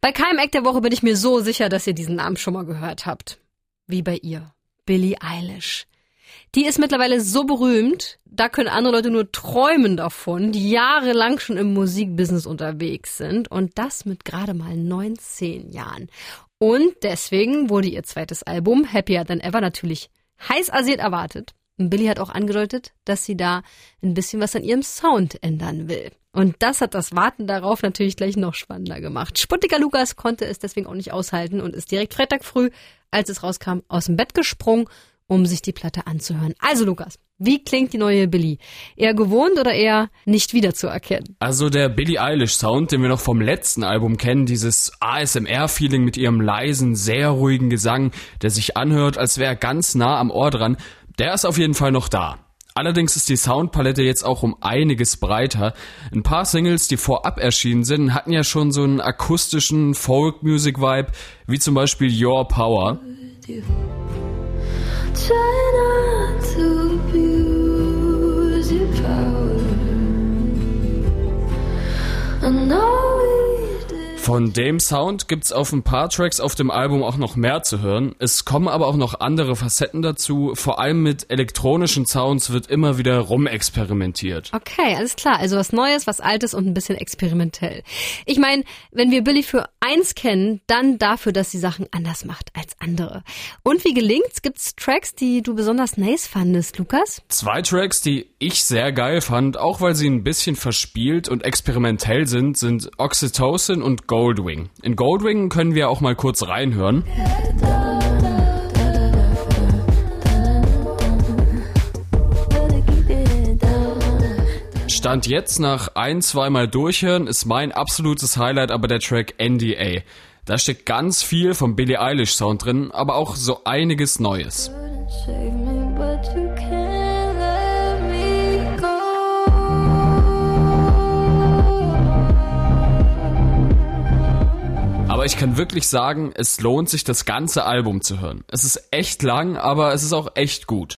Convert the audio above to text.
Bei keinem Act der Woche bin ich mir so sicher, dass ihr diesen Namen schon mal gehört habt. Wie bei ihr. Billie Eilish. Die ist mittlerweile so berühmt, da können andere Leute nur träumen davon, die jahrelang schon im Musikbusiness unterwegs sind und das mit gerade mal 19 Jahren. Und deswegen wurde ihr zweites Album Happier Than Ever natürlich heiß asiert erwartet. Billy hat auch angedeutet, dass sie da ein bisschen was an ihrem Sound ändern will. Und das hat das Warten darauf natürlich gleich noch spannender gemacht. Sputtiker Lukas konnte es deswegen auch nicht aushalten und ist direkt Freitag früh, als es rauskam, aus dem Bett gesprungen, um sich die Platte anzuhören. Also Lukas, wie klingt die neue Billy? Eher gewohnt oder eher nicht wiederzuerkennen? Also der Billie Eilish Sound, den wir noch vom letzten Album kennen, dieses ASMR-Feeling mit ihrem leisen, sehr ruhigen Gesang, der sich anhört, als wäre er ganz nah am Ohr dran, der ist auf jeden Fall noch da. Allerdings ist die Soundpalette jetzt auch um einiges breiter. Ein paar Singles, die vorab erschienen sind, hatten ja schon so einen akustischen Folk-Music-Vibe, wie zum Beispiel Your Power. I von dem Sound gibt's auf ein paar Tracks auf dem Album auch noch mehr zu hören. Es kommen aber auch noch andere Facetten dazu. Vor allem mit elektronischen Sounds wird immer wieder rumexperimentiert. Okay, alles klar. Also was Neues, was Altes und ein bisschen experimentell. Ich meine, wenn wir Billy für eins kennen, dann dafür, dass sie Sachen anders macht als andere. Und wie gelingt's? Gibt's Tracks, die du besonders nice fandest, Lukas? Zwei Tracks, die ich sehr geil fand, auch weil sie ein bisschen verspielt und experimentell sind, sind Oxytocin und Goldwing. In Goldwing können wir auch mal kurz reinhören. Stand jetzt nach ein, zweimal durchhören ist mein absolutes Highlight aber der Track NDA. Da steckt ganz viel vom Billie Eilish Sound drin, aber auch so einiges Neues. Ich kann wirklich sagen, es lohnt sich, das ganze Album zu hören. Es ist echt lang, aber es ist auch echt gut.